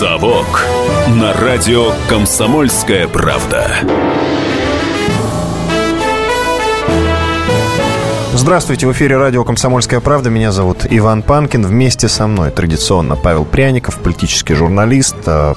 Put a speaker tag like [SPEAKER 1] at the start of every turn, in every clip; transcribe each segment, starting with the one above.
[SPEAKER 1] «Совок» на радио «Комсомольская правда».
[SPEAKER 2] Здравствуйте, в эфире радио «Комсомольская правда». Меня зовут Иван Панкин. Вместе со мной традиционно Павел Пряников, политический журналист, э,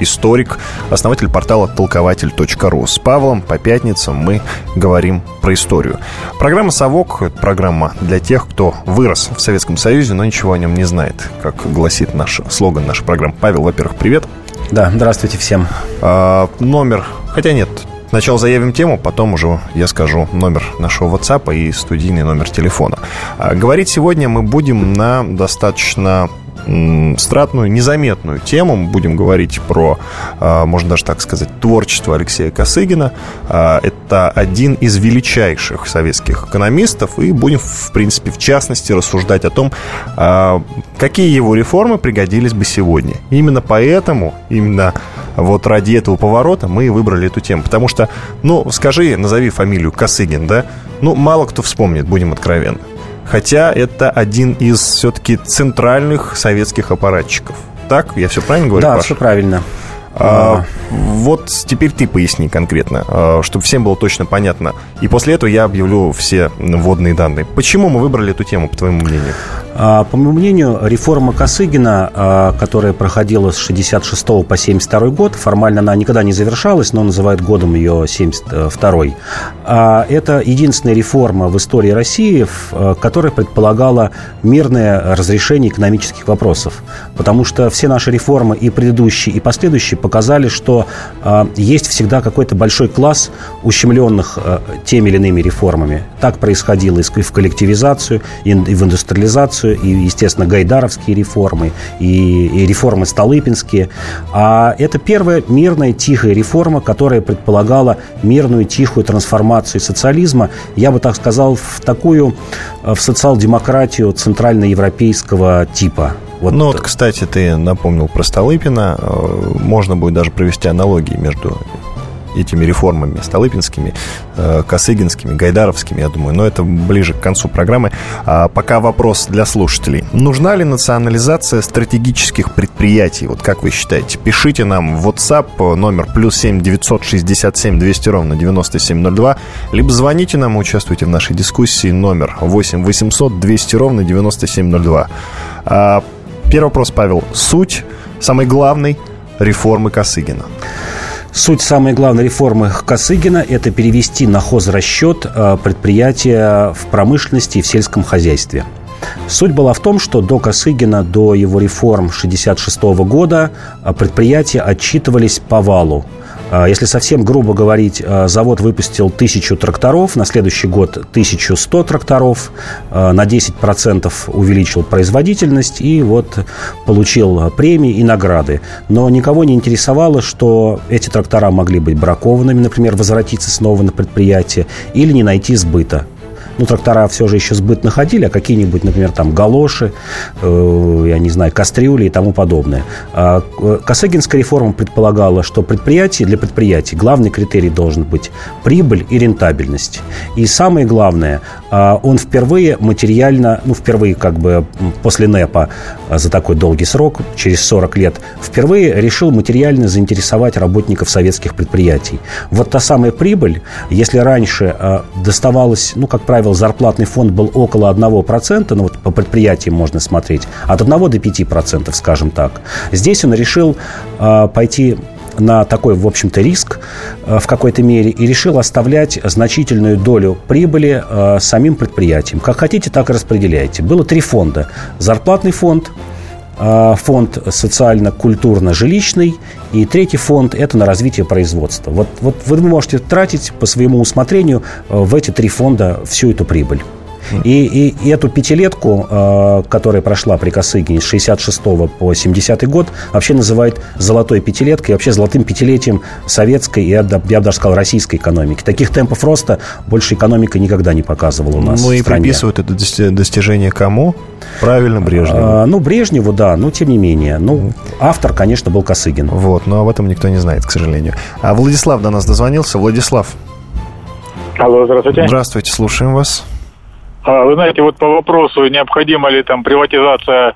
[SPEAKER 2] историк, основатель портала толкователь.ру. С Павлом по пятницам мы говорим про историю. Программа «Совок» — это программа для тех, кто вырос в Советском Союзе, но ничего о нем не знает, как гласит наш слоган нашей программы. Павел, во-первых, привет.
[SPEAKER 3] Да, здравствуйте всем.
[SPEAKER 2] А, номер, хотя нет, Сначала заявим тему, потом уже я скажу номер нашего WhatsApp и студийный номер телефона. А, говорить сегодня мы будем на достаточно стратную, незаметную тему. Мы будем говорить про, а, можно даже так сказать, творчество Алексея Косыгина. А, это один из величайших советских экономистов. И будем, в принципе, в частности, рассуждать о том, а, какие его реформы пригодились бы сегодня. Именно поэтому, именно вот ради этого поворота мы и выбрали эту тему. Потому что, ну, скажи, назови фамилию Косыгин, да? Ну, мало кто вспомнит, будем откровенны хотя это один из все-таки центральных советских аппаратчиков. Так, я все правильно говорю?
[SPEAKER 3] Да, Паша? все правильно.
[SPEAKER 2] А, вот теперь ты поясни конкретно, а, чтобы всем было точно понятно. И после этого я объявлю все вводные данные. Почему мы выбрали эту тему, по твоему мнению?
[SPEAKER 3] А, по моему мнению, реформа Косыгина, а, которая проходила с 66 по 72 год, формально она никогда не завершалась, но называют годом ее 72 Это единственная реформа в истории России, которая предполагала мирное разрешение экономических вопросов. Потому что все наши реформы, и предыдущие, и последующие, показали, что есть всегда какой-то большой класс ущемленных теми или иными реформами. Так происходило и в коллективизацию, и в индустриализацию, и, естественно, гайдаровские реформы, и, и реформы столыпинские. А это первая мирная, тихая реформа, которая предполагала мирную, тихую трансформацию социализма, я бы так сказал, в такую, в социал-демократию центральноевропейского типа.
[SPEAKER 2] Вот. Ну вот, кстати, ты напомнил про Столыпина. Э, можно будет даже провести аналогии между этими реформами столыпинскими, э, косыгинскими, гайдаровскими, я думаю, но это ближе к концу программы. А пока вопрос для слушателей. Нужна ли национализация стратегических предприятий? Вот как вы считаете? Пишите нам в WhatsApp номер плюс 7 967 200 ровно 9702, либо звоните нам и участвуйте в нашей дискуссии номер 8 800 200 ровно 9702. А, первый вопрос, Павел. Суть, самый главный реформы Косыгина.
[SPEAKER 3] Суть самой главной реформы Косыгина – это перевести на хозрасчет э, предприятия в промышленности и в сельском хозяйстве. Суть была в том, что до Косыгина, до его реформ 1966 года э, предприятия отчитывались по валу. А, если совсем грубо говорить, а, завод выпустил тысячу тракторов, на следующий год 1100 тракторов, а, на 10% увеличил производительность и вот получил премии и награды. Но никого не интересовало, что эти трактора могли быть бракованными, например, возвратиться снова на предприятие или не найти сбыта ну, трактора все же еще сбыт находили, а какие-нибудь, например, там галоши, э, я не знаю, кастрюли и тому подобное. А э, Косыгинская реформа предполагала, что предприятие, для предприятий главный критерий должен быть прибыль и рентабельность. И самое главное, он впервые материально, ну, впервые как бы после НЭПа э, за такой долгий срок, через 40 лет, впервые решил материально заинтересовать работников советских предприятий. Вот та самая прибыль, если раньше э, доставалась, ну, как правило, зарплатный фонд был около 1%, ну вот по предприятиям можно смотреть, от 1 до 5%, скажем так. Здесь он решил пойти на такой, в общем-то, риск э, в какой-то мере и решил оставлять значительную долю прибыли э, самим предприятиям. Как хотите, так и распределяйте. Было три фонда. Зарплатный фонд, э, фонд социально-культурно-жилищный и третий фонд – это на развитие производства. Вот, вот вы можете тратить по своему усмотрению в эти три фонда всю эту прибыль. И, и, и эту пятилетку, э, которая прошла при Косыгине с 66 по 70 год, вообще называют золотой пятилеткой, вообще золотым пятилетием советской и, я бы даже сказал, российской экономики. Таких темпов роста больше экономика никогда не показывала у нас
[SPEAKER 2] Ну и приписывают это достижение кому? Правильно, Брежневу.
[SPEAKER 3] А, ну, Брежневу, да, но тем не менее. Ну, автор, конечно, был Косыгин.
[SPEAKER 2] Вот, но об этом никто не знает, к сожалению. А Владислав до нас дозвонился. Владислав.
[SPEAKER 4] Алло, здравствуйте.
[SPEAKER 2] Здравствуйте, слушаем вас.
[SPEAKER 4] А, вы знаете, вот по вопросу, необходима ли там приватизация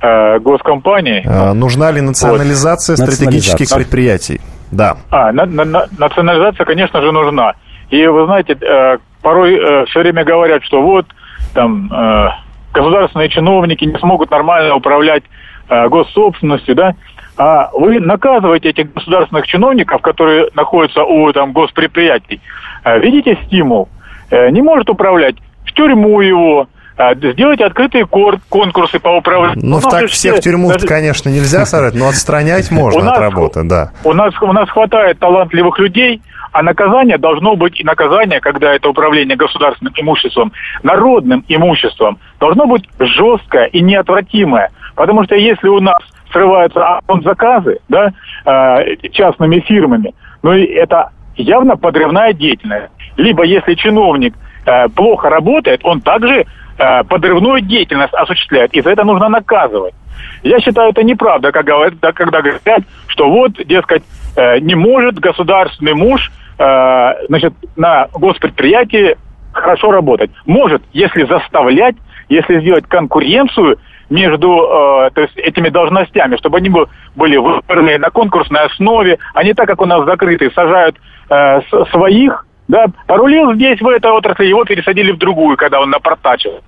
[SPEAKER 4] э, госкомпаний.
[SPEAKER 2] А, нужна ли национализация
[SPEAKER 3] вот.
[SPEAKER 2] стратегических
[SPEAKER 3] Национализация.
[SPEAKER 2] предприятий? Да.
[SPEAKER 4] А, на- на- на- национализация, конечно же, нужна. И вы знаете, э, порой э, все время говорят, что вот там э, государственные чиновники не смогут нормально управлять э, госсобственностью, да? А вы наказываете этих государственных чиновников, которые находятся у там госпредприятий, э, видите стимул, э, не может управлять, тюрьму его, э, сделайте открытые конкурсы по управлению.
[SPEAKER 2] Ну,
[SPEAKER 4] нас
[SPEAKER 2] так всех
[SPEAKER 4] все-
[SPEAKER 2] в тюрьму,
[SPEAKER 4] даже-
[SPEAKER 2] конечно, нельзя сажать, но отстранять
[SPEAKER 4] У
[SPEAKER 2] можно
[SPEAKER 4] нас-
[SPEAKER 2] от работы, да.
[SPEAKER 4] у нас, у нас хватает талантливых людей, а наказание должно быть, и наказание, когда это управление государственным имуществом, народным имуществом, должно быть жесткое и неотвратимое. Потому что если у нас срываются заказы да, э, частными фирмами, ну это явно подрывная деятельность. Либо если чиновник э, плохо работает, он также э, подрывную деятельность осуществляет, и за это нужно наказывать. Я считаю, это неправда, когда говорят, что вот, дескать, э, не может государственный муж значит, на госпредприятии хорошо работать. Может, если заставлять, если сделать конкуренцию между э, то есть этими должностями, чтобы они бы- были выбраны на конкурсной основе, а не так, как у нас закрытые, сажают э, своих, да, порулил здесь в этой отрасли, его пересадили в другую, когда он напортачил.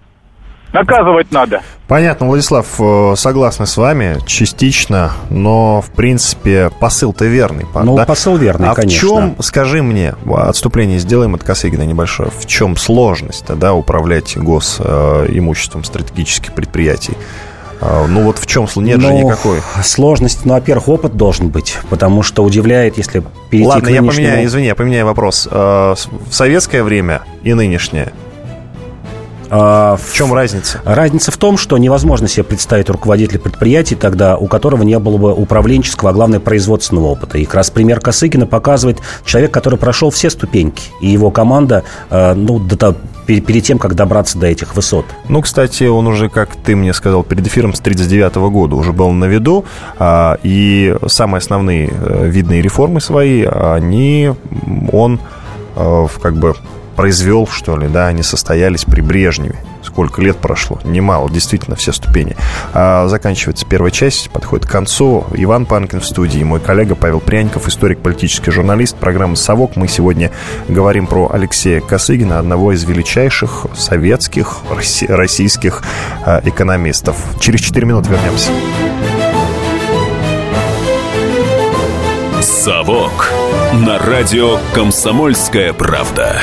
[SPEAKER 4] Наказывать надо.
[SPEAKER 2] Понятно, Владислав, э, согласны с вами частично, но, в принципе, посыл-то верный.
[SPEAKER 3] Ну,
[SPEAKER 2] да?
[SPEAKER 3] посыл верный,
[SPEAKER 2] а
[SPEAKER 3] конечно.
[SPEAKER 2] в чем, скажи мне, отступление сделаем от Косыгина небольшое, в чем сложность тогда управлять госимуществом стратегических предприятий? А, Ну вот в чем нет же
[SPEAKER 3] Ну,
[SPEAKER 2] никакой.
[SPEAKER 3] Сложность, ну, во-первых, опыт должен быть, потому что удивляет, если перейти
[SPEAKER 2] Ладно,
[SPEAKER 3] к
[SPEAKER 2] я
[SPEAKER 3] нынешнему...
[SPEAKER 2] поменяю, извини, я поменяю вопрос. С- В советское время и нынешнее.
[SPEAKER 3] А,
[SPEAKER 2] В чем разница?
[SPEAKER 3] Разница в том, что невозможно себе представить руководителя предприятий тогда, у которого не было бы управленческого, а главное, производственного опыта. И как раз пример Косыгина показывает человек, который прошел все ступеньки, и его команда, э, ну, до перед тем, как добраться до этих высот.
[SPEAKER 2] Ну, кстати, он уже, как ты мне сказал перед эфиром, с 1939 года уже был на виду, а, и самые основные э, видные реформы свои, они, он э, как бы произвел, что ли, да, они состоялись при Брежневе. Сколько лет прошло? Немало, действительно, все ступени. А, заканчивается первая часть, подходит к концу. Иван Панкин в студии, мой коллега Павел Пряников, историк, политический журналист, программа «Совок». Мы сегодня говорим про Алексея Косыгина, одного из величайших советских, росси- российских э, экономистов. Через 4 минуты вернемся.
[SPEAKER 1] «Совок» на радио «Комсомольская правда».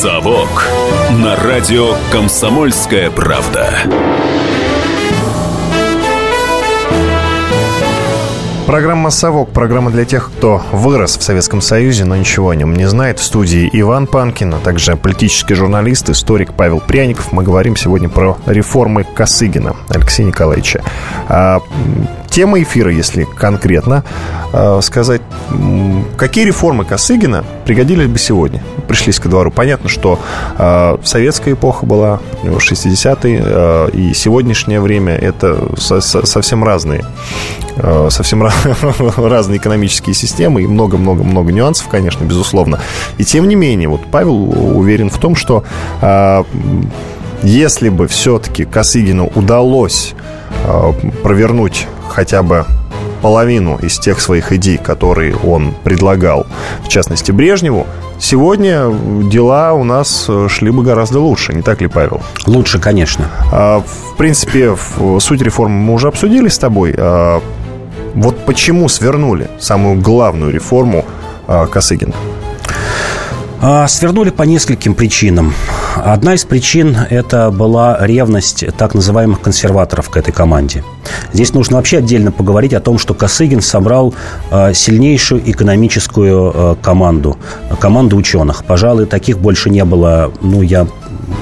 [SPEAKER 1] «Совок» на радио «Комсомольская правда».
[SPEAKER 2] Программа «Совок», программа для тех, кто вырос в Советском Союзе, но ничего о нем не знает. В студии Иван Панкин, а также политический журналист, историк Павел Пряников. Мы говорим сегодня про реформы Косыгина Алексея Николаевича. Тема эфира, если конкретно а, сказать, какие реформы Косыгина пригодились бы сегодня? Пришлись ко двору. Понятно, что а, советская эпоха была, у него 60-е, а, и сегодняшнее время это со- со- совсем разные э, совсем разные экономические системы и много-много-много нюансов, конечно, безусловно. И тем не менее, вот Павел уверен в том, что э, если бы все-таки Косыгину удалось э, провернуть хотя бы половину из тех своих идей, которые он предлагал, в частности, Брежневу, сегодня дела у нас э, шли бы гораздо лучше, не так ли, Павел?
[SPEAKER 3] Лучше, конечно.
[SPEAKER 2] А, В принципе, суть реформы мы уже обсудили с тобой. А, Вот почему свернули самую главную реформу а, Косыгина?
[SPEAKER 3] А, Свернули по нескольким причинам. Одна из причин – это была ревность так называемых консерваторов к этой команде. Здесь нужно вообще отдельно поговорить о том, что Косыгин собрал а, сильнейшую экономическую а, команду, команду ученых. Пожалуй, таких больше не было, ну, я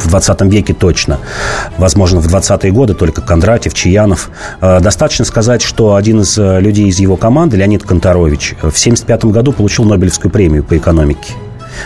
[SPEAKER 3] в 20 веке точно. Возможно, в 20-е годы только Кондратьев, Чаянов. Достаточно сказать, что один из людей из его команды, Леонид Конторович, в 1975 году получил Нобелевскую премию по экономике.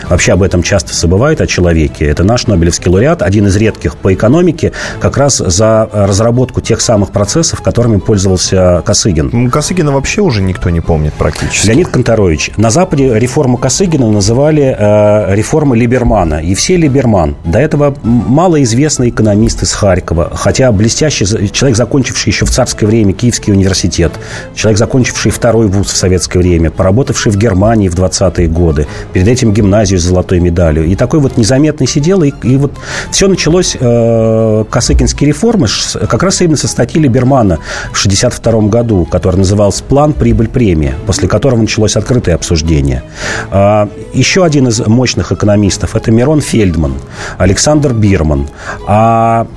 [SPEAKER 3] Вообще об этом часто забывают о человеке. Это наш Нобелевский лауреат, один из редких по экономике, как раз за разработку тех самых процессов, которыми пользовался Косыгин.
[SPEAKER 2] Косыгина вообще уже никто не помнит практически.
[SPEAKER 3] Леонид Конторович. На Западе реформу Косыгина называли э, реформой Либермана. И все Либерман. До этого малоизвестный экономист из Харькова, хотя блестящий человек, закончивший еще в царское время Киевский университет, человек, закончивший второй вуз в советское время, поработавший в Германии в 20-е годы, перед этим гимназию гимназию с золотой медалью. И такой вот незаметный сидел. И, и вот все началось, э, Косыкинские реформы, как раз именно со статьи Либермана в 1962 году, который назывался «План, прибыль, премия», после которого началось открытое обсуждение. Э, еще один из мощных экономистов – это Мирон Фельдман, Александр Бирман. А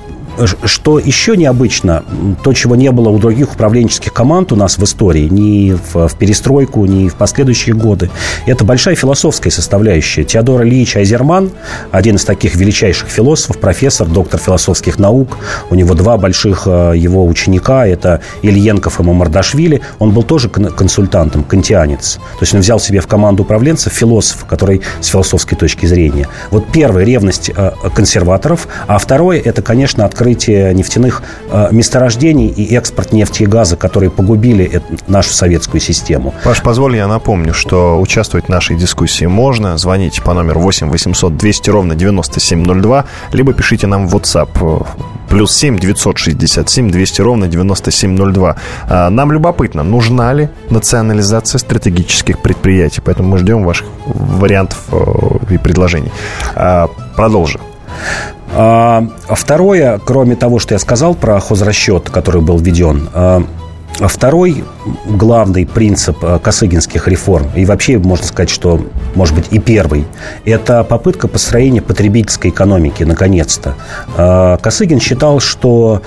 [SPEAKER 3] что еще необычно, то, чего не было у других управленческих команд у нас в истории, ни в, в перестройку, ни в последующие годы, это большая философская составляющая. Теодор Ильич Айзерман, один из таких величайших философов, профессор, доктор философских наук, у него два больших э, его ученика, это Ильенков и Мамардашвили, он был тоже консультантом, кантианец. То есть он взял себе в команду управленцев философ, который с философской точки зрения. Вот первая ревность э, консерваторов, а второе, это, конечно, открытие открытие нефтяных э, месторождений и экспорт нефти и газа, которые погубили нашу советскую систему.
[SPEAKER 2] Паш, позволь, я напомню, что участвовать в нашей дискуссии можно. Звоните по номеру 8 800 200 ровно 9702, либо пишите нам в WhatsApp э, плюс 7 967 200 ровно 9702. А, нам любопытно, нужна ли национализация стратегических предприятий, поэтому мы ждем ваших вариантов э, и предложений. А, продолжим.
[SPEAKER 3] А, второе, кроме того, что я сказал про хозрасчет, который был введен, а, Второй главный принцип а, косыгинских реформ, и вообще можно сказать, что, может быть, и первый, это попытка построения потребительской экономики, наконец-то. Косыгин считал, что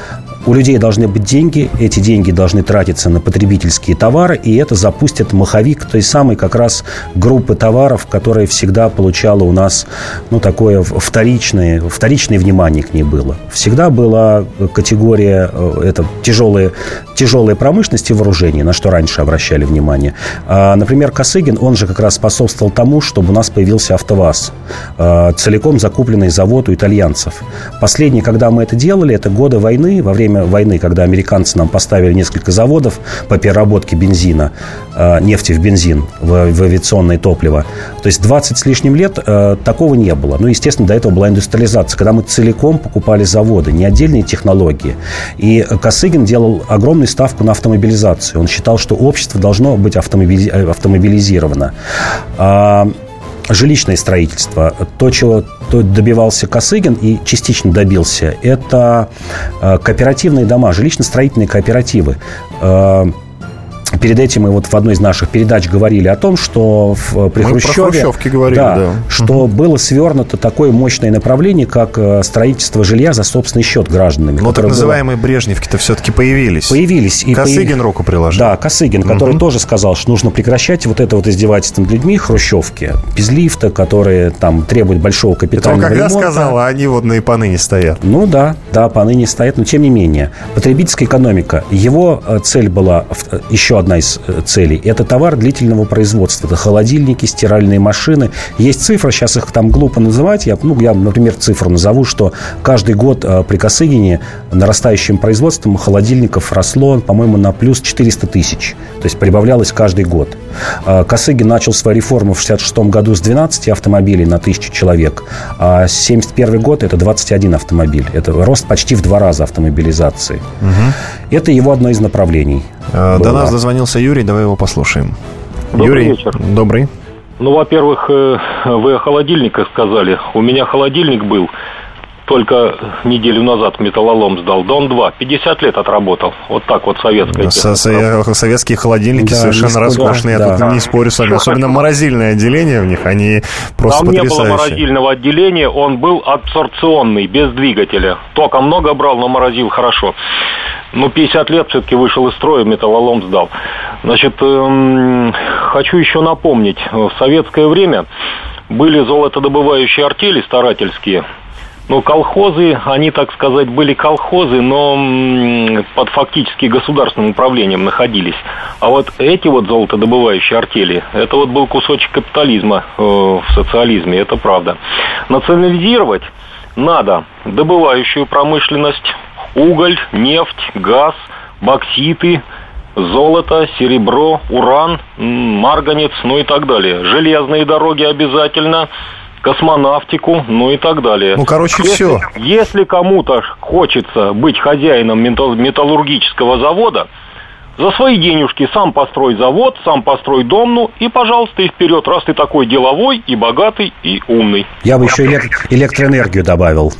[SPEAKER 3] у людей должны быть деньги, эти деньги должны тратиться на потребительские товары, и это запустит маховик той самой как раз группы товаров, которая всегда получала у нас ну, такое вторичное, вторичное внимание к ней было. Всегда была категория э, это тяжелые, тяжелые промышленности вооружения, на что раньше обращали внимание. А, например, Косыгин, он же как раз способствовал тому, чтобы у нас появился АвтоВАЗ, а, целиком закупленный завод у итальянцев. Последний, когда мы это делали, это годы войны, во время время войны, когда американцы нам поставили несколько заводов по переработке бензина, э, нефти в бензин, в, в авиационное топливо. То есть 20 с лишним лет э, такого не было. Ну, естественно, до этого была индустриализация, когда мы целиком покупали заводы, не отдельные технологии. И Косыгин делал огромную ставку на автомобилизацию. Он считал, что общество должно быть автомобили... Э, автомобилизировано. Жилищное строительство. То, чего добивался Косыгин и частично добился, это э, кооперативные дома, жилищно-строительные кооперативы. Э, Перед этим мы вот в одной из наших передач говорили о том, что в, при мы Хрущеве...
[SPEAKER 2] Про говорили, да. да.
[SPEAKER 3] Что угу. было свернуто такое мощное направление, как э, строительство жилья за собственный счет гражданами.
[SPEAKER 2] Но так называемые было... Брежневки-то все-таки появились.
[SPEAKER 3] Появились.
[SPEAKER 2] И Косыгин появ... руку приложил.
[SPEAKER 3] Да, Косыгин, который угу. тоже сказал, что нужно прекращать вот это вот издевательство над людьми, хрущевки, без лифта, которые там требуют большого капитального
[SPEAKER 2] это он когда ремонта. сказал, а они вот на и поныне стоят.
[SPEAKER 3] Ну да, да, поныне стоят, но тем не менее. Потребительская экономика, его э, цель была еще одна из э, целей. Это товар длительного производства. Это холодильники, стиральные машины. Есть цифры, сейчас их там глупо называть. Я, ну, я, например, цифру назову, что каждый год э, при Косыгине нарастающим производством холодильников росло, по-моему, на плюс 400 тысяч. То есть прибавлялось каждый год. Э, Косыгин начал свою реформу в 66 году с 12 автомобилей на тысячу человек. А 71 год это 21 автомобиль. Это рост почти в два раза автомобилизации. Угу. Это его одно из направлений.
[SPEAKER 2] До было. нас дозвонился Юрий, давай его послушаем.
[SPEAKER 5] Добрый Юрий, вечер.
[SPEAKER 2] Добрый.
[SPEAKER 5] Ну, во-первых, э, вы о холодильниках сказали. У меня холодильник был только неделю назад металлолом сдал. Дон-2. 50 лет отработал. Вот так вот советская
[SPEAKER 2] Со Советские холодильники да, совершенно роскошные. Да, Я да. тут не спорю с вами. Особенно морозильное отделение в них. Они просто Там
[SPEAKER 5] потрясающие. не было морозильного отделения. Он был абсорбционный, без двигателя. Тока много брал, но морозил хорошо. Ну, 50 лет все-таки вышел из строя, металлолом сдал. Значит, эм, хочу еще напомнить. В советское время были золотодобывающие артели старательские. Но колхозы, они, так сказать, были колхозы, но под фактически государственным управлением находились. А вот эти вот золотодобывающие артели, это вот был кусочек капитализма э, в социализме, это правда. Национализировать надо добывающую промышленность, уголь, нефть, газ, бокситы, золото, серебро, уран, марганец, ну и так далее. Железные дороги обязательно, космонавтику, ну и так далее.
[SPEAKER 2] Ну, короче,
[SPEAKER 5] если,
[SPEAKER 2] все.
[SPEAKER 5] Если кому-то хочется быть хозяином металлургического завода, за свои денежки сам построй завод, сам построй дом, ну и, пожалуйста, и вперед, раз ты такой деловой и богатый и умный.
[SPEAKER 3] Я бы еще элект- электроэнергию добавил.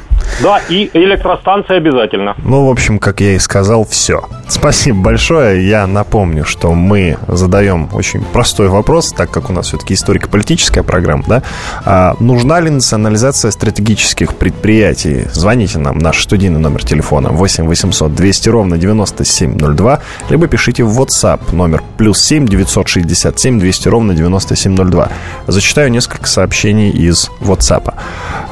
[SPEAKER 5] Да, и электростанция обязательно.
[SPEAKER 2] Ну, в общем, как я и сказал, все. Спасибо большое. Я напомню, что мы задаем очень простой вопрос, так как у нас все-таки историко-политическая программа, да? А нужна ли национализация стратегических предприятий? Звоните нам, наш студийный номер телефона 8 800 200 ровно 9702, либо пишите в WhatsApp номер плюс 7 967 200 ровно 9702. Зачитаю несколько сообщений из WhatsApp.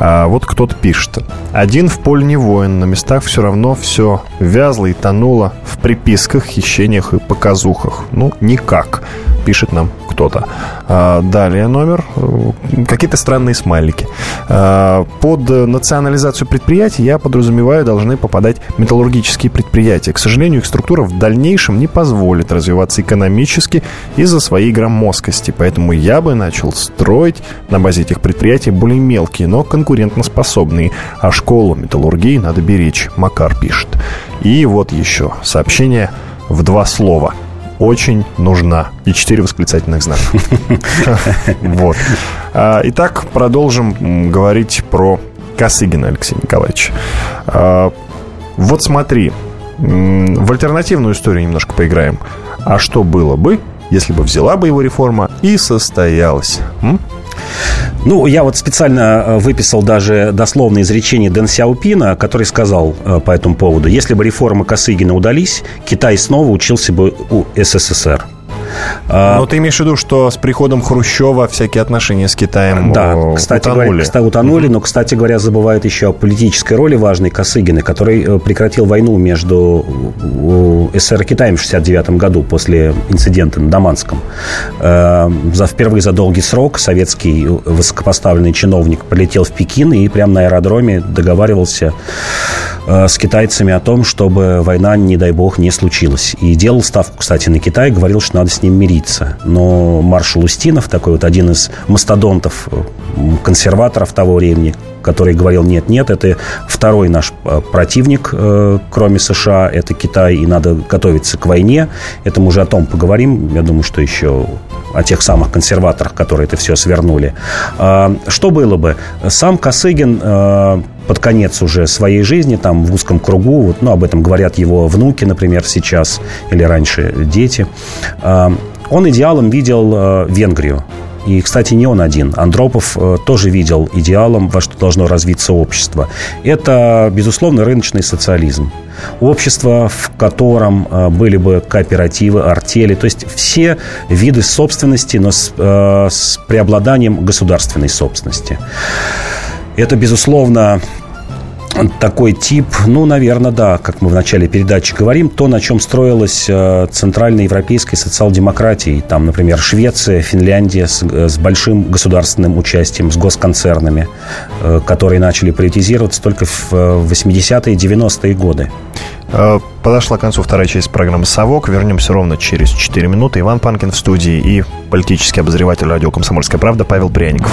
[SPEAKER 2] А, вот кто-то пишет. Один в поле не воин, на местах все равно все вязло и тонуло в приписках, хищениях и показухах. Ну, никак, пишет нам кто-то. А, далее номер. Какие-то странные смайлики. А, под национализацию предприятий я подразумеваю, должны попадать металлургические предприятия. К сожалению, их структура в дальнейшем не позволит развиваться экономически из-за своей громоздкости. Поэтому я бы начал строить на базе этих предприятий более мелкие, но конкурентоспособные. А школу металлургии надо беречь, Макар пишет. И вот еще сообщение в два слова. Очень нужна. И четыре восклицательных знака. Вот. А, итак, продолжим говорить про Косыгина Алексей Николаевич. А, вот смотри, в альтернативную историю немножко поиграем. А что было бы, если бы взяла бы его реформа и состоялась? М?
[SPEAKER 3] Ну, я вот специально э, выписал даже дословное изречение Дэн Сяопина, который сказал э, по этому поводу, если бы реформы Косыгина удались, Китай снова учился бы у СССР.
[SPEAKER 2] А, Но ты имеешь в виду, что с приходом Хрущева всякие отношения с Китаем
[SPEAKER 3] да, кстати утонули? Говоря, кстати, утонули, но, кстати говоря, забывают еще о политической роли важной Косыгина, который э, прекратил войну между СССР и Китаем в 69 году после инцидента на Даманском. Э, за, впервые за долгий срок советский высокопоставленный чиновник полетел в Пекин и прямо на аэродроме договаривался э, с китайцами о том, чтобы война, не дай бог, не случилась. И делал ставку, кстати, на Китай, говорил, что надо с ним мириться. Но маршал Устинов, такой вот один из мастодонтов, консерваторов того времени, который говорил, нет, нет, это второй наш э, противник, э, кроме США, это Китай, и надо готовиться к войне. Это мы уже о том поговорим. Я думаю, что еще о тех самых консерваторах, которые это все свернули. А, что было бы? Сам Косыгин э, под конец уже своей жизни, там в узком кругу, вот, ну, об этом говорят его внуки, например, сейчас, или раньше дети, а, он идеалом видел Венгрию. И, кстати, не он один. Андропов э, тоже видел идеалом, во что должно развиться общество. Это, безусловно, рыночный социализм. Общество, в котором э, были бы кооперативы, артели, то есть все виды собственности, но с, э, с преобладанием государственной собственности. Это, безусловно, такой тип, ну, наверное, да, как мы в начале передачи говорим, то, на чем строилась э, центральноевропейская социал-демократия. Там, например, Швеция, Финляндия с, э, с большим государственным участием, с госконцернами, э, которые начали приватизироваться только в 80-е 90-е годы.
[SPEAKER 2] Подошла к концу вторая часть программы «Совок». Вернемся ровно через 4 минуты. Иван Панкин в студии и политический обозреватель радио «Комсомольская правда» Павел Пряников.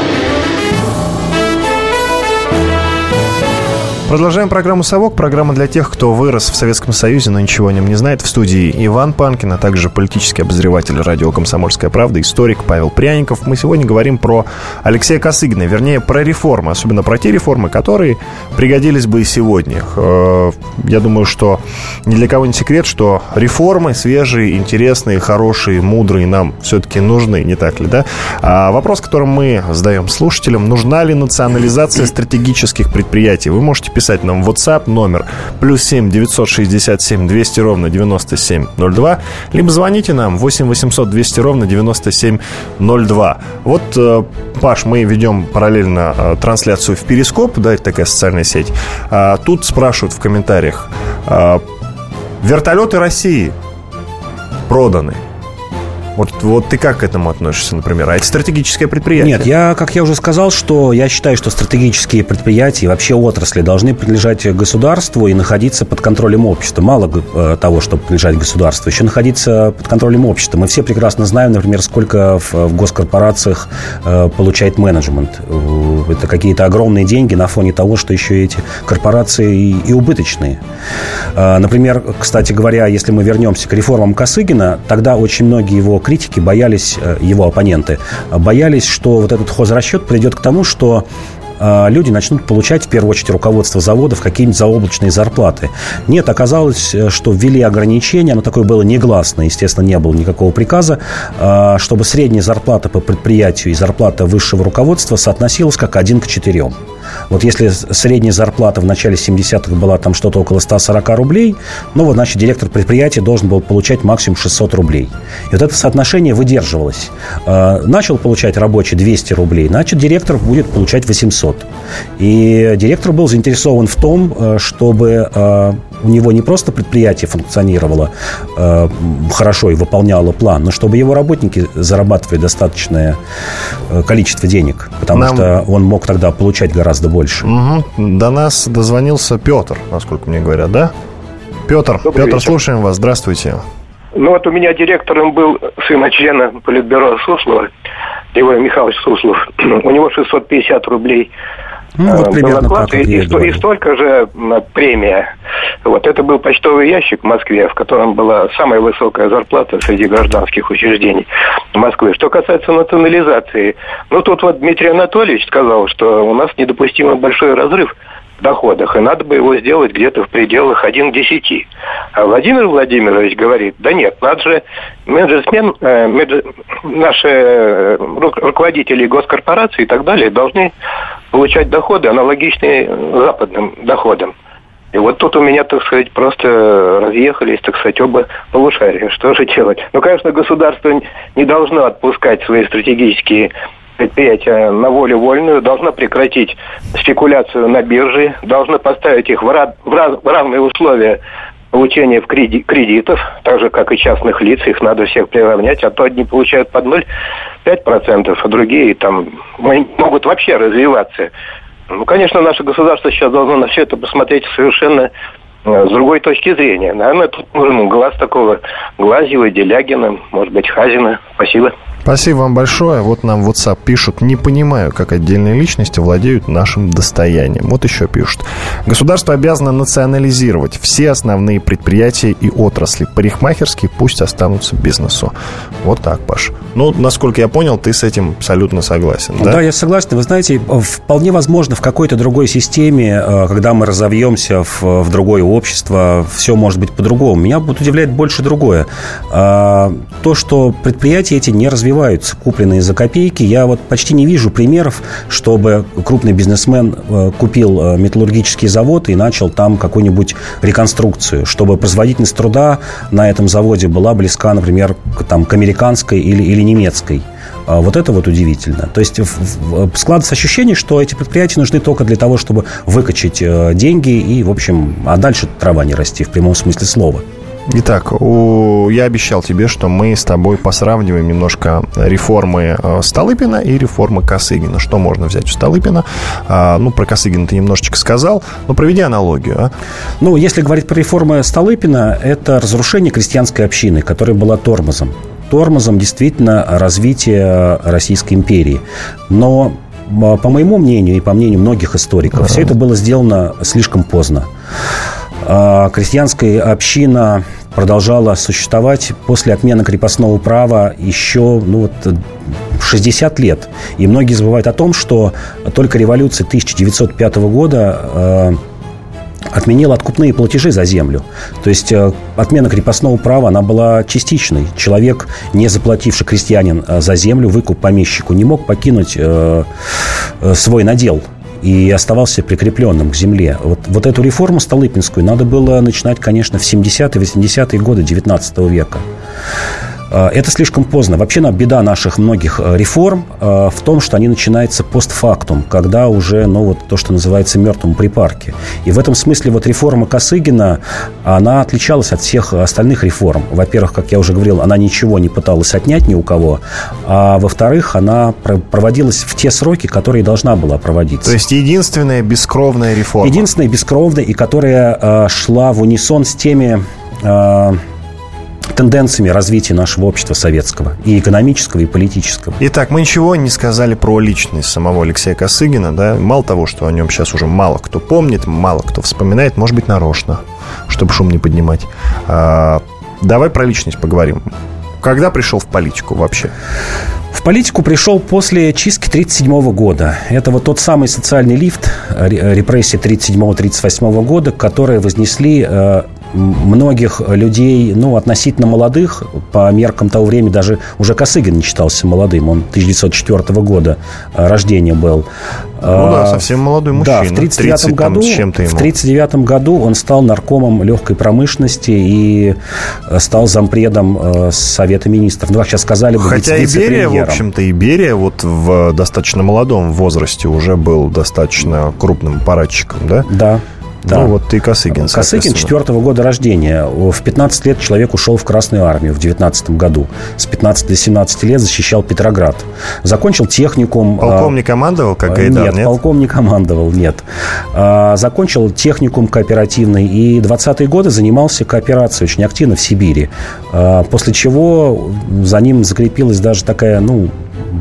[SPEAKER 2] Продолжаем программу «Совок». Программа для тех, кто вырос в Советском Союзе, но ничего о нем не знает. В студии Иван Панкин, а также политический обозреватель радио «Комсомольская правда», историк Павел Пряников. Мы сегодня говорим про Алексея Косыгина, вернее, про реформы, особенно про те реформы, которые пригодились бы и сегодня. Э, я думаю, что ни для кого не секрет, что реформы свежие, интересные, хорошие, мудрые нам все-таки нужны, не так ли, да? А вопрос, который мы задаем слушателям, нужна ли национализация стратегических предприятий? Вы можете писать писать нам в WhatsApp номер плюс 7 967 200 ровно 9702, либо звоните нам 8 800 200 ровно 9702. Вот, э, Паш, мы ведем параллельно э, трансляцию в Перископ, да, это такая социальная сеть. А тут спрашивают в комментариях, э, вертолеты России проданы – вот, вот ты как к этому относишься, например? А это стратегическое предприятие?
[SPEAKER 3] Нет, я, как я уже сказал, что я считаю, что стратегические предприятия и вообще отрасли должны принадлежать государству и находиться под контролем общества. Мало э, того, чтобы принадлежать государству, еще находиться под контролем общества. Мы все прекрасно знаем, например, сколько в, в госкорпорациях э, получает менеджмент. Это какие-то огромные деньги на фоне того, что еще эти корпорации и, и убыточные. Э, например, кстати говоря, если мы вернемся к реформам Косыгина, тогда очень многие его критики боялись, э, его оппоненты, боялись, что вот этот хозрасчет приведет к тому, что э, люди начнут получать, в первую очередь, руководство заводов какие-нибудь заоблачные зарплаты. Нет, оказалось, э, что ввели ограничения, оно такое было негласное, естественно, не было никакого приказа, чтобы средняя зарплата по предприятию и зарплата высшего руководства соотносилась как один к четырем. Вот если средняя зарплата в начале 70-х была там что-то около 140 рублей, ну вот, значит, директор предприятия должен был получать максимум 600 рублей. И вот это соотношение выдерживалось. А, начал получать рабочий 200 рублей, значит, директор будет получать 800. И директор был заинтересован в том, э, чтобы э, у него не просто предприятие функционировало э, хорошо и выполняло план, но чтобы его работники зарабатывали достаточное количество денег, потому Нам... что он мог тогда получать гораздо больше.
[SPEAKER 2] Угу. До нас дозвонился Петр, насколько мне говорят, да? Петр, Добрый Петр, вечер. слушаем вас. Здравствуйте.
[SPEAKER 6] Ну вот у меня директором был сын члена Политбюро Суслова, Лева Михайлович Суслов. у него 650 рублей
[SPEAKER 3] ну, вот э, был оклад,
[SPEAKER 6] и, и, и столько же премия. Вот это был почтовый ящик в Москве, в котором была самая высокая зарплата среди гражданских учреждений Москвы. Что касается национализации, ну тут вот Дмитрий Анатольевич сказал, что у нас недопустимо большой разрыв доходах, и надо бы его сделать где-то в пределах 1 к 10. А Владимир Владимирович говорит, да нет, надо же менеджмент, э, наши э, руководители госкорпораций и так далее должны получать доходы, аналогичные западным доходам. И вот тут у меня, так сказать, просто разъехались, так сказать, оба полушария. Что же делать? Ну, конечно, государство не должно отпускать свои стратегические предприятия на волю вольную, должно прекратить спекуляцию на бирже, должно поставить их в, рад, в, раз, в равные условия получения в креди, кредитов, так же, как и частных лиц, их надо всех приравнять, а то одни получают под 0,5%, а другие там могут вообще развиваться. Ну, конечно, наше государство сейчас должно на все это посмотреть совершенно э, с другой точки зрения. Наверное, тут нужен глаз такого Глазева, Делягина, может быть, Хазина. Спасибо.
[SPEAKER 2] Спасибо вам большое. Вот нам в WhatsApp пишут, не понимаю, как отдельные личности владеют нашим достоянием. Вот еще пишут. Государство обязано национализировать все основные предприятия и отрасли. Парикмахерские пусть останутся бизнесу. Вот так, Паш. Ну, насколько я понял, ты с этим абсолютно согласен, да?
[SPEAKER 3] Да, я согласен. Вы знаете, вполне возможно, в какой-то другой системе, э, когда мы разовьемся в, в другое общество, все может быть по-другому. Меня будет удивлять больше другое. А, то, что предприятия эти не развиваются, купленные за копейки. Я вот почти не вижу примеров, чтобы крупный бизнесмен э, купил э, металлургический завод и начал там какую-нибудь реконструкцию, чтобы производительность труда на этом заводе была близка, например, к, там, к американской или, или немецкой. А вот это вот удивительно. То есть складывается ощущение, что эти предприятия нужны только для того, чтобы выкачать э, деньги и, в общем, а дальше трава не расти в прямом смысле слова.
[SPEAKER 2] Итак, у... я обещал тебе, что мы с тобой посравниваем немножко реформы э, Столыпина и реформы Косыгина. Что можно взять у Столыпина? А, ну, про Косыгина ты немножечко сказал, но проведи аналогию. А?
[SPEAKER 3] Ну, если говорить про реформы Столыпина, это разрушение крестьянской общины, которая была тормозом тормозом действительно развития Российской империи. Но по моему мнению и по мнению многих историков, uh-huh. все это было сделано слишком поздно. А, крестьянская община продолжала существовать после отмены крепостного права еще ну, вот, 60 лет. И многие забывают о том, что только революция 1905 года а, отменила откупные платежи за землю. То есть э, отмена крепостного права, она была частичной. Человек, не заплативший крестьянин за землю, выкуп помещику, не мог покинуть свой надел и оставался прикрепленным к земле. Вот, вот эту реформу Столыпинскую надо было начинать, конечно, в 70-е, 80-е годы 19 века. Э, это слишком поздно. Вообще, беда наших многих э, реформ э, в том, что они начинаются постфактум, когда уже, ну, вот то, что называется мертвым припарке. И в этом смысле вот реформа Косыгина, она отличалась от всех остальных реформ. Во-первых, как я уже говорил, она ничего не пыталась отнять ни у кого, а во-вторых, она проводилась в те сроки, которые должна была проводиться.
[SPEAKER 2] То есть единственная бескровная реформа.
[SPEAKER 3] Единственная бескровная, и которая шла в унисон с теми тенденциями развития нашего общества советского, и экономического, и политического.
[SPEAKER 2] Итак, мы ничего не сказали про личность самого Алексея Косыгина, да, мало того, что о нем сейчас уже мало кто помнит, мало кто вспоминает, может быть, нарочно, чтобы шум не поднимать. А, давай про личность поговорим. Когда пришел в политику вообще?
[SPEAKER 3] В политику пришел после чистки 1937 года. Это вот тот самый социальный лифт, репрессии 1937-1938 года, которые вознесли э, многих людей, ну, относительно молодых, по меркам того времени даже уже Косыгин не считался молодым, он 1904 года э, рождения был.
[SPEAKER 2] Ну да, а, совсем молодой мужчина. Да,
[SPEAKER 3] в 1939 году, в 39 году он стал наркомом легкой промышленности и э, стал зампредом э, Совета министров. Ну, как сейчас сказали бы,
[SPEAKER 2] Хотя Иберия, в общем-то, Иберия вот в достаточно молодом возрасте уже был достаточно крупным парадчиком, да?
[SPEAKER 3] Да.
[SPEAKER 2] Да. Ну, вот ты Косыгин,
[SPEAKER 3] Косыгин четвертого года рождения. В 15 лет человек ушел в Красную армию в 19 году. С 15 до 17 лет защищал Петроград. Закончил техникум.
[SPEAKER 2] А, полковник командовал, как Гайдар,
[SPEAKER 3] нет? Нет, полковник командовал, нет. А, закончил техникум кооперативный. И 20-е годы занимался кооперацией очень активно в Сибири. А, после чего за ним закрепилась даже такая, ну,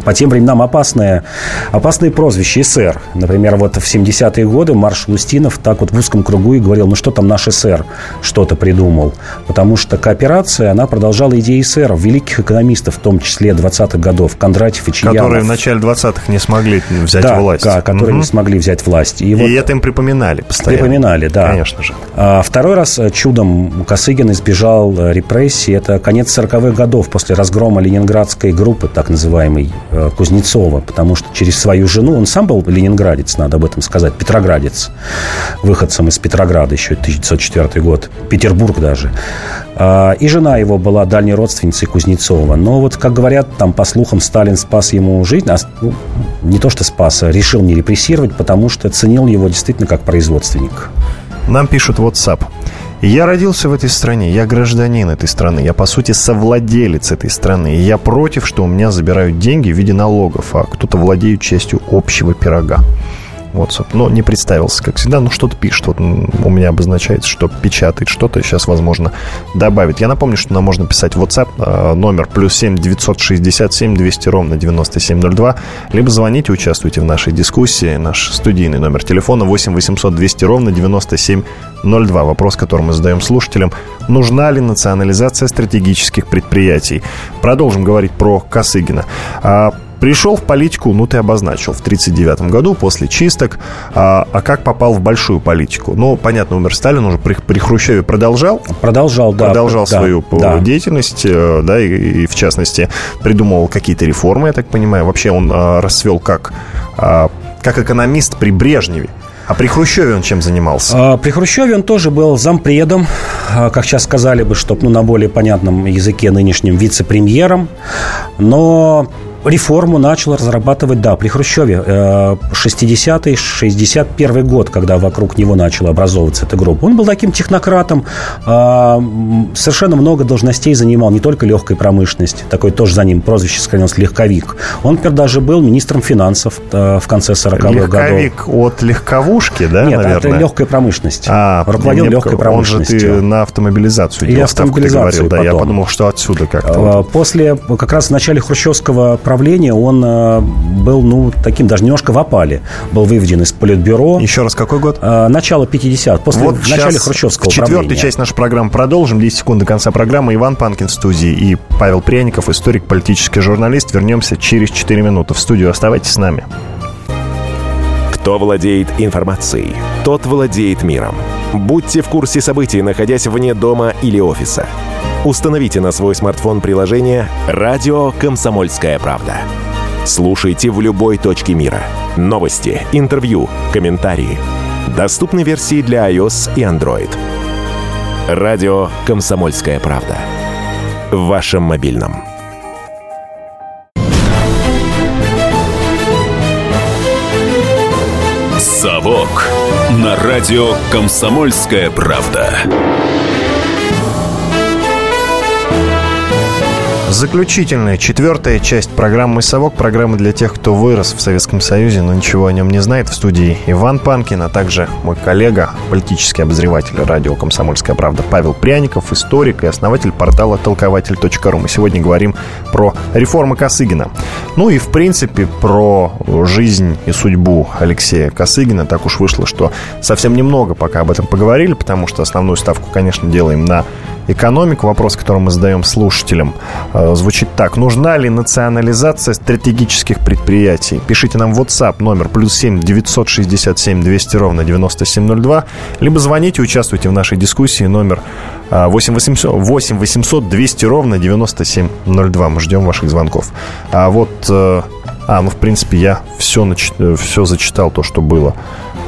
[SPEAKER 3] по тем временам опасное, опасное прозвище СССР. Например, вот в 70-е годы маршал Устинов так вот в узком кругу и говорил, ну что там наш СССР что-то придумал. Потому что кооперация, она продолжала идеи СССР, великих экономистов, в том числе 20-х годов, Кондратьев и Чаянов.
[SPEAKER 2] Которые в начале 20-х не смогли взять
[SPEAKER 3] да,
[SPEAKER 2] власть.
[SPEAKER 3] Да, которые угу. не смогли взять власть.
[SPEAKER 2] И, и вот, это им припоминали постоянно.
[SPEAKER 3] Припоминали, да.
[SPEAKER 2] Конечно же.
[SPEAKER 3] А, второй раз э, чудом Косыгин избежал э, репрессий. Это конец 40-х годов после разгрома ленинградской группы, так называемой, Кузнецова, потому что через свою жену, он сам был ленинградец, надо об этом сказать, петроградец, выходцем из Петрограда еще 1904 год, Петербург даже. А, и жена его была дальней родственницей Кузнецова. Но вот, как говорят, там, по слухам, Сталин спас ему жизнь, а, ну, не то что спас, а решил не репрессировать, потому что ценил его действительно как производственник.
[SPEAKER 2] Нам пишут WhatsApp. Я родился в этой стране, я гражданин этой страны, я, по сути, совладелец этой страны. И я против, что у меня забирают деньги в виде налогов, а кто-то владеет частью общего пирога. WhatsApp. Но не представился, как всегда. Ну, что-то пишет. Вот у меня обозначается, что печатает что-то. Сейчас, возможно, добавит. Я напомню, что нам можно писать в WhatsApp э, номер плюс 7 967 200 ровно 9702. Либо звоните, участвуйте в нашей дискуссии. Наш студийный номер телефона 8 800 200 ровно 9702. Вопрос, который мы задаем слушателям. Нужна ли национализация стратегических предприятий? Продолжим говорить про Косыгина. Пришел в политику, ну, ты обозначил, в 1939 году после чисток. А, а как попал в большую политику? Ну, понятно, умер Сталин, уже при, при Хрущеве продолжал.
[SPEAKER 3] Продолжал, да.
[SPEAKER 2] Продолжал
[SPEAKER 3] да,
[SPEAKER 2] свою да. деятельность, э, да, и, и, в частности, придумывал какие-то реформы, я так понимаю. Вообще он а, расцвел как, а, как экономист при Брежневе. А при Хрущеве он чем занимался?
[SPEAKER 3] А, при Хрущеве он тоже был зампредом, а, как сейчас сказали бы, чтобы ну, на более понятном языке нынешнем вице-премьером. Но реформу начал разрабатывать, да, при Хрущеве. 60-й, э, 61 год, когда вокруг него начала образовываться эта группа. Он был таким технократом, а, совершенно много должностей занимал, не только легкой промышленности, такой тоже за ним прозвище сохранилось «легковик». Он, например, даже был министром финансов э, в конце 40-х годов.
[SPEAKER 2] Легковик от легковушки, да,
[SPEAKER 3] Нет,
[SPEAKER 2] наверное?
[SPEAKER 3] это легкая промышленность. А, Руководил легкой промышленностью.
[SPEAKER 2] Он же ты на автомобилизацию
[SPEAKER 3] делал автомобилизацию
[SPEAKER 2] ты говорил, да, я подумал, что отсюда как-то.
[SPEAKER 3] А, после, как раз в начале хрущевского правления он э, был, ну, таким даже немножко в опале. Был выведен из политбюро.
[SPEAKER 2] Еще раз, какой год?
[SPEAKER 3] Э, начало 50 после вот в начале хрущевского
[SPEAKER 2] Четвертую часть нашей программы продолжим. 10 секунд до конца программы. Иван Панкин в студии и Павел Пряников, историк, политический журналист. Вернемся через 4 минуты в студию. Оставайтесь с нами.
[SPEAKER 1] Кто владеет информацией, тот владеет миром. Будьте в курсе событий, находясь вне дома или офиса. Установите на свой смартфон приложение «Радио Комсомольская правда». Слушайте в любой точке мира. Новости, интервью, комментарии. Доступны версии для iOS и Android. «Радио Комсомольская правда». В вашем мобильном. «Совок» на радио «Комсомольская правда».
[SPEAKER 2] Заключительная, четвертая часть программы «Совок». Программы для тех, кто вырос в Советском Союзе, но ничего о нем не знает. В студии Иван Панкин, а также мой коллега, политический обозреватель радио «Комсомольская правда» Павел Пряников, историк и основатель портала толкователь.ру. Мы сегодня говорим про реформы Косыгина. Ну и, в принципе, про жизнь и судьбу Алексея Косыгина. Так уж вышло, что совсем немного пока об этом поговорили, потому что основную ставку, конечно, делаем на экономику. Вопрос, который мы задаем слушателям, э, звучит так. Нужна ли национализация стратегических предприятий? Пишите нам в WhatsApp номер плюс 7 967 200 ровно 9702, либо звоните, участвуйте в нашей дискуссии номер 8 800, 8 800 200 ровно 9702. Мы ждем ваших звонков. А вот... Э, а, ну, в принципе, я все, нач... все зачитал, то, что было.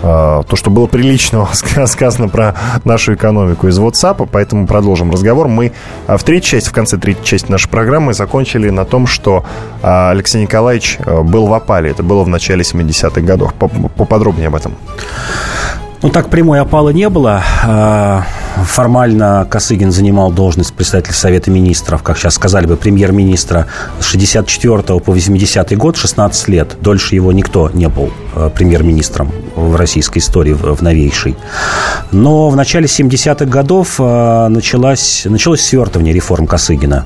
[SPEAKER 2] А, то, что было приличного сказано про нашу экономику из WhatsApp, поэтому продолжим разговор. Мы а, в третьей части, в конце третьей части нашей программы закончили на том, что а, Алексей Николаевич был в опале. Это было в начале 70-х годов. Поподробнее об этом.
[SPEAKER 3] Ну, так прямой опалы не было. А, формально Косыгин занимал должность председателя Совета Министров, как сейчас сказали бы, премьер-министра с 64 по 80 год, 16 лет. Дольше его никто не был а, премьер-министром в российской истории, в новейшей. Но в начале 70-х годов а, началось, началось свертывание реформ Косыгина.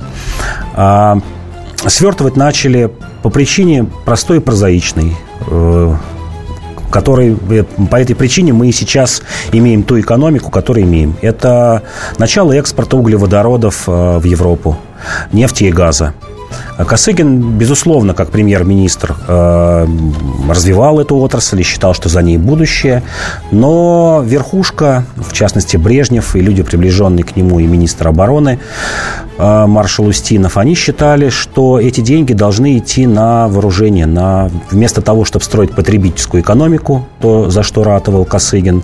[SPEAKER 3] Свертывать начали по причине простой и прозаичной э, который, э, по этой причине мы сейчас имеем ту экономику, которую имеем. Это начало экспорта углеводородов э, в Европу, нефти и газа. Косыгин, безусловно, как премьер-министр, э, развивал эту отрасль и считал, что за ней будущее. Но верхушка, в частности Брежнев и люди, приближенные к нему, и министр обороны, маршал Устинов, они считали, что эти деньги должны идти на вооружение. На... Вместо того, чтобы строить потребительскую экономику, то, за что ратовал Косыгин,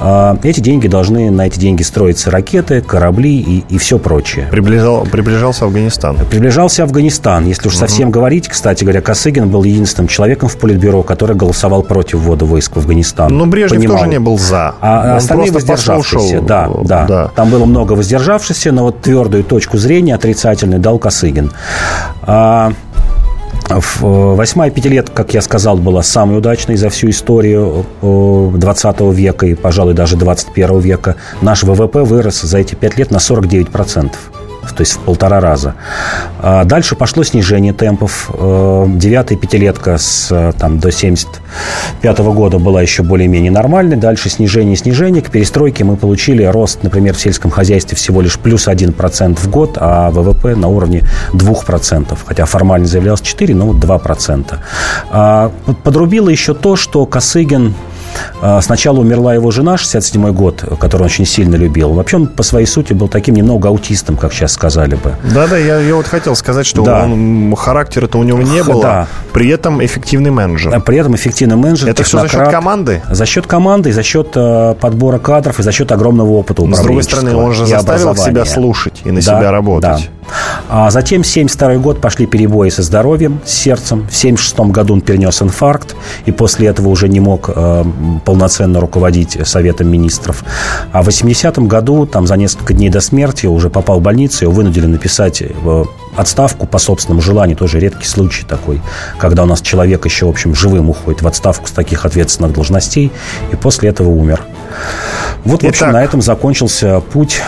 [SPEAKER 3] э, эти деньги должны, на эти деньги строиться ракеты, корабли и, и все прочее.
[SPEAKER 2] Приближал, приближался Афганистан.
[SPEAKER 3] Приближался Афганистан. Если уж угу. совсем говорить, кстати говоря, Косыгин был единственным человеком в Политбюро, который голосовал против ввода войск в Афганистан.
[SPEAKER 2] Но Брежнев Понимал. тоже не был за.
[SPEAKER 3] А Он остальные воздержавшиеся. Да, да, да. Там было много воздержавшихся, но вот твердую точку зрения отрицательной дал Косыгин. А, Восьмая пятилетка, как я сказал, была самой удачной за всю историю 20 века и, пожалуй, даже 21 века. Наш ВВП вырос за эти пять лет на 49%. То есть в полтора раза. А дальше пошло снижение темпов. Э, девятая пятилетка с, э, там, до 75 года была еще более-менее нормальной. Дальше снижение, снижение. К перестройке мы получили рост, например, в сельском хозяйстве всего лишь плюс 1% в год, а ВВП на уровне 2%. Хотя формально заявлялось 4, но 2%. А подрубило еще то, что Косыгин сначала умерла его жена, 67 год, которую он очень сильно любил. Вообще он по своей сути был таким немного аутистом, как сейчас сказали бы.
[SPEAKER 2] Да-да, я, я вот хотел сказать, что да. он, характера-то у него не было, да. при этом эффективный менеджер.
[SPEAKER 3] При этом эффективный менеджер,
[SPEAKER 2] Это все за счет команды?
[SPEAKER 3] За счет команды, за счет э, подбора кадров и за счет огромного опыта
[SPEAKER 2] с другой стороны, он же заставил себя слушать и на да, себя работать.
[SPEAKER 3] Да. А затем, в 1972 год, пошли перебои со здоровьем, с сердцем. В 1976 году он перенес инфаркт, и после этого уже не мог э, полноценно руководить Советом Министров. А в 80-м году, там за несколько дней до смерти, уже попал в больницу, его вынудили написать э, отставку по собственному желанию. Тоже редкий случай такой, когда у нас человек еще, в общем, живым уходит в отставку с таких ответственных должностей, и после этого умер. Вот, в общем, Итак, на этом закончился путь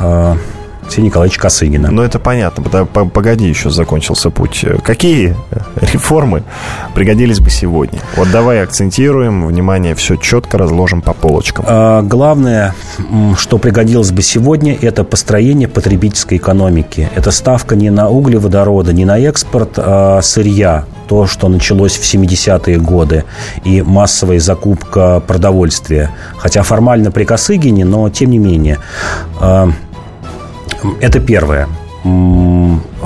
[SPEAKER 3] э, Алексея Николаевича Косыгина.
[SPEAKER 2] Ну, это понятно. Погоди, еще закончился путь. Какие реформы пригодились бы сегодня? Вот давай акцентируем, внимание, все четко разложим по полочкам.
[SPEAKER 3] А, главное, что пригодилось бы сегодня, это построение потребительской экономики. Это ставка не на углеводороды, не на экспорт а сырья, то, что началось в 70-е годы, и массовая закупка продовольствия. Хотя формально при Косыгине, но тем не менее. Это первое.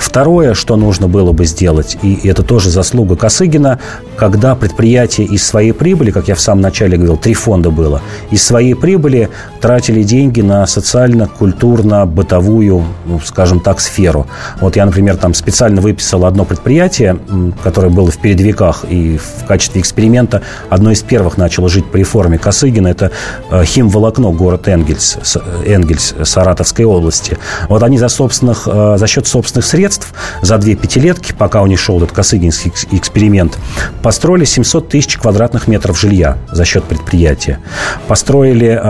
[SPEAKER 3] Второе, что нужно было бы сделать, и это тоже заслуга Косыгина, когда предприятия из своей прибыли, как я в самом начале говорил, три фонда было, из своей прибыли тратили деньги на социально-культурно-бытовую, ну, скажем так, сферу. Вот я, например, там специально выписал одно предприятие, которое было в передовиках и в качестве эксперимента одно из первых начало жить по реформе Косыгина. Это э, химволокно, город Энгельс, Энгельс Саратовской области. Вот они за, собственных, э, за счет собственных средств средств за две пятилетки, пока у них шел этот косыгинский эксперимент, построили 700 тысяч квадратных метров жилья за счет предприятия. Построили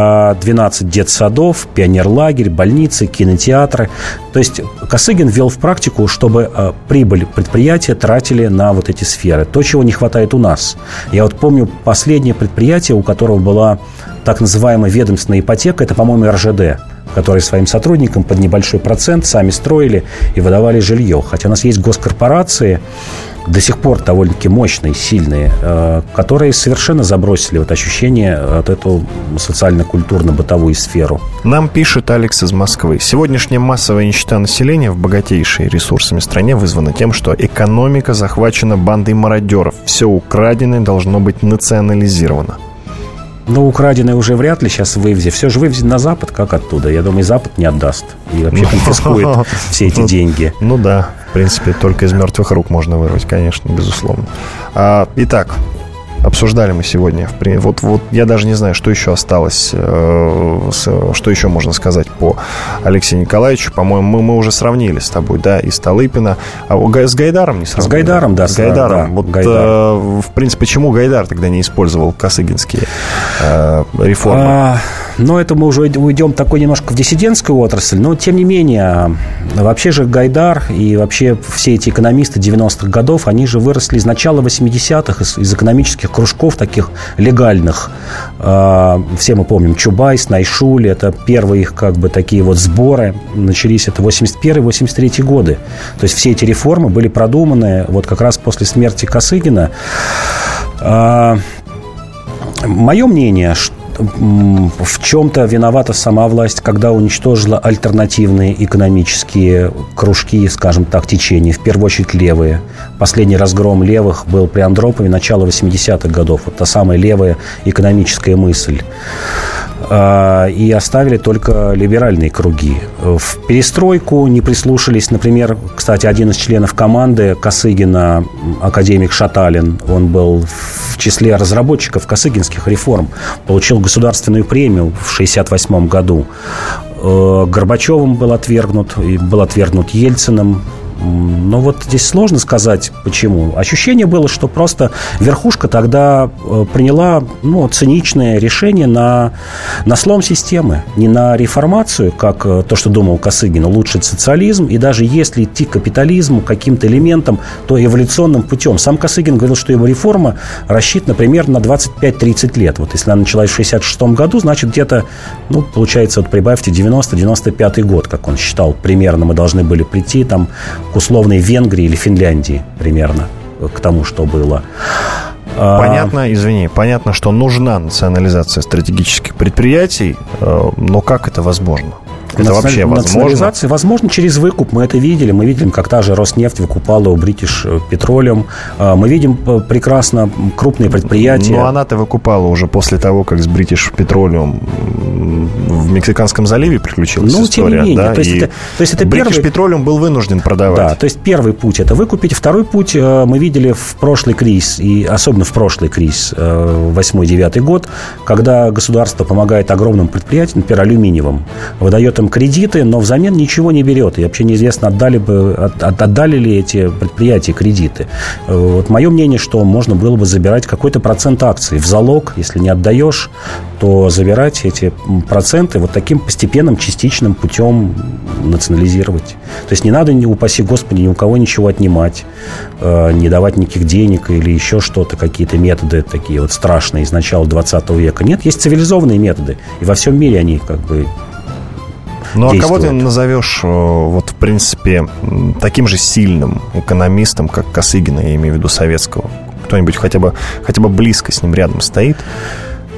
[SPEAKER 3] 12 а, детсадов, пионерлагерь, больницы, кинотеатры. То есть Косыгин ввел в практику, чтобы а, прибыль предприятия тратили на вот эти сферы. То, чего не хватает у нас. Я вот помню последнее предприятие, у которого была так называемая ведомственная ипотека, это, по-моему, РЖД которые своим сотрудникам под небольшой процент сами строили и выдавали жилье. Хотя у нас есть госкорпорации, до сих пор довольно-таки мощные, сильные, э, которые совершенно забросили вот ощущение от эту социально-культурно-бытовую сферу.
[SPEAKER 2] Нам пишет Алекс из Москвы. Сегодняшняя массовая нищета населения в богатейшей ресурсами стране вызвана тем, что экономика захвачена бандой мародеров. Все украденное должно быть национализировано.
[SPEAKER 3] Ну, украденное уже вряд ли сейчас вывезет. Все же вывезет на Запад, как оттуда. Я думаю, Запад не отдаст. И вообще конфискует все эти деньги.
[SPEAKER 2] Ну да, в принципе, только из мертвых рук можно вырвать, конечно, безусловно. А, итак, обсуждали мы сегодня. Вот, вот я даже не знаю, что еще осталось, э, что еще можно сказать по Алексею Николаевичу. По-моему, мы, мы уже сравнили с тобой, да, и Столыпина. А с Гайдаром не сравнили?
[SPEAKER 3] С Гайдаром, да.
[SPEAKER 2] С Гайдаром. Да, вот, Гайдар. э, в принципе, почему Гайдар тогда не использовал косыгинские э, реформы? А,
[SPEAKER 3] но это мы уже уйдем такой немножко в диссидентскую отрасль. Но, тем не менее, вообще же Гайдар и вообще все эти экономисты 90-х годов, они же выросли из начала 80-х, из, из экономических кружков таких легальных. А, все мы помним Чубайс, Найшули, это первые их как бы такие вот сборы. Начались это 81-83 годы. То есть все эти реформы были продуманы вот как раз после смерти Косыгина. А, Мое мнение, что в чем-то виновата сама власть, когда уничтожила альтернативные экономические кружки, скажем так, течения, в первую очередь левые. Последний разгром левых был при Андропове начала 80-х годов. Вот та самая левая экономическая мысль. А, и оставили только либеральные круги. В перестройку не прислушались, например, кстати, один из членов команды Косыгина, академик Шаталин, он был в числе разработчиков косыгинских реформ, получил государственную премию в 1968 году. Э, Горбачевым был отвергнут, был отвергнут Ельциным, Но вот здесь сложно сказать, почему. Ощущение было, что просто верхушка тогда э, приняла ну, циничное решение на, на слом системы. Не на реформацию, как э, то, что думал Косыгин, улучшить социализм. И даже если идти к капитализму, каким-то элементам, то эволюционным путем. Сам Косыгин говорил, что его реформа рассчитана примерно на 25-30 лет. Вот если она началась в 66 году, значит, где-то, ну, получается, вот прибавьте 90-95 год, как он считал, примерно мы должны были прийти там к условной Венгрии или Финляндии примерно, к тому, что было.
[SPEAKER 2] А, понятно, извини, понятно, что нужна национализация стратегических предприятий, э, но как это возможно?
[SPEAKER 3] Это вообще возможно? возможно через выкуп. Мы это видели. Мы видели, как та же Роснефть выкупала у British Petroleum. А, мы видим э, прекрасно крупные предприятия.
[SPEAKER 2] Но она-то выкупала уже после того, как с British Petroleum в Мексиканском заливе приключилась ну, история. Тем не менее. Да? То, есть это, то есть это British первый... Petroleum был вынужден продавать.
[SPEAKER 3] Да, то есть первый путь это выкупить. Второй путь э, мы видели в прошлый кризис, и особенно в прошлый кризис, 8-9 э, год, когда государство помогает огромным предприятиям, например, алюминиевым, выдает им кредиты, но взамен ничего не берет. И вообще неизвестно, отдали, бы, от, отдали ли эти предприятия кредиты. Э, вот мое мнение, что можно было бы забирать какой-то процент акций в залог. Если не отдаешь, то забирать эти проценты вот таким постепенным, частичным путем национализировать. То есть не надо, не упаси Господи, ни у кого ничего отнимать, э, не давать никаких денег или еще что-то, какие-то методы такие вот страшные из начала 20 века. Нет, есть цивилизованные методы. И во всем мире они как бы
[SPEAKER 2] ну, а кого ты назовешь, э, вот, в принципе, таким же сильным экономистом, как Косыгина, я имею в виду советского? Кто-нибудь хотя бы, хотя бы близко с ним рядом стоит?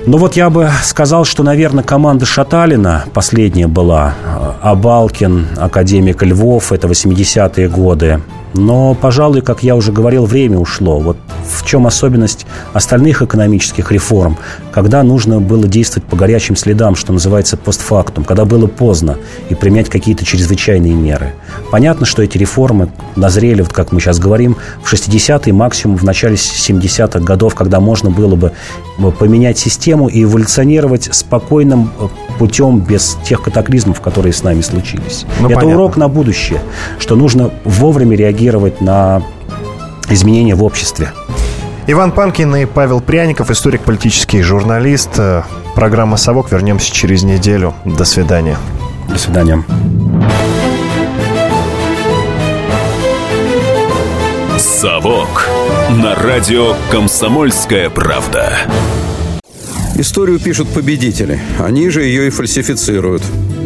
[SPEAKER 3] Ну вот я бы сказал, что, наверное, команда Шаталина последняя была. Э, Абалкин, академик Львов, это 80-е годы. Но, пожалуй, как я уже говорил, время ушло. Вот в чем особенность остальных экономических реформ, когда нужно было действовать по горячим следам, что называется постфактум, когда было поздно и применять какие-то чрезвычайные меры. Понятно, что эти реформы назрели, вот как мы сейчас говорим, в 60-е, максимум в начале 70-х годов, когда можно было бы поменять систему и эволюционировать спокойным э, путем без тех катаклизмов, которые с нами случились. Ну, Это понятно. урок на будущее, что нужно вовремя реагировать на изменения в обществе.
[SPEAKER 2] Иван Панкин и Павел Пряников, историк, политический журналист. Э, программа «Совок». Вернемся через неделю. До свидания.
[SPEAKER 3] До свидания.
[SPEAKER 1] «Совок» на радио «Комсомольская правда».
[SPEAKER 7] Историю пишут победители. Они же ее и фальсифицируют.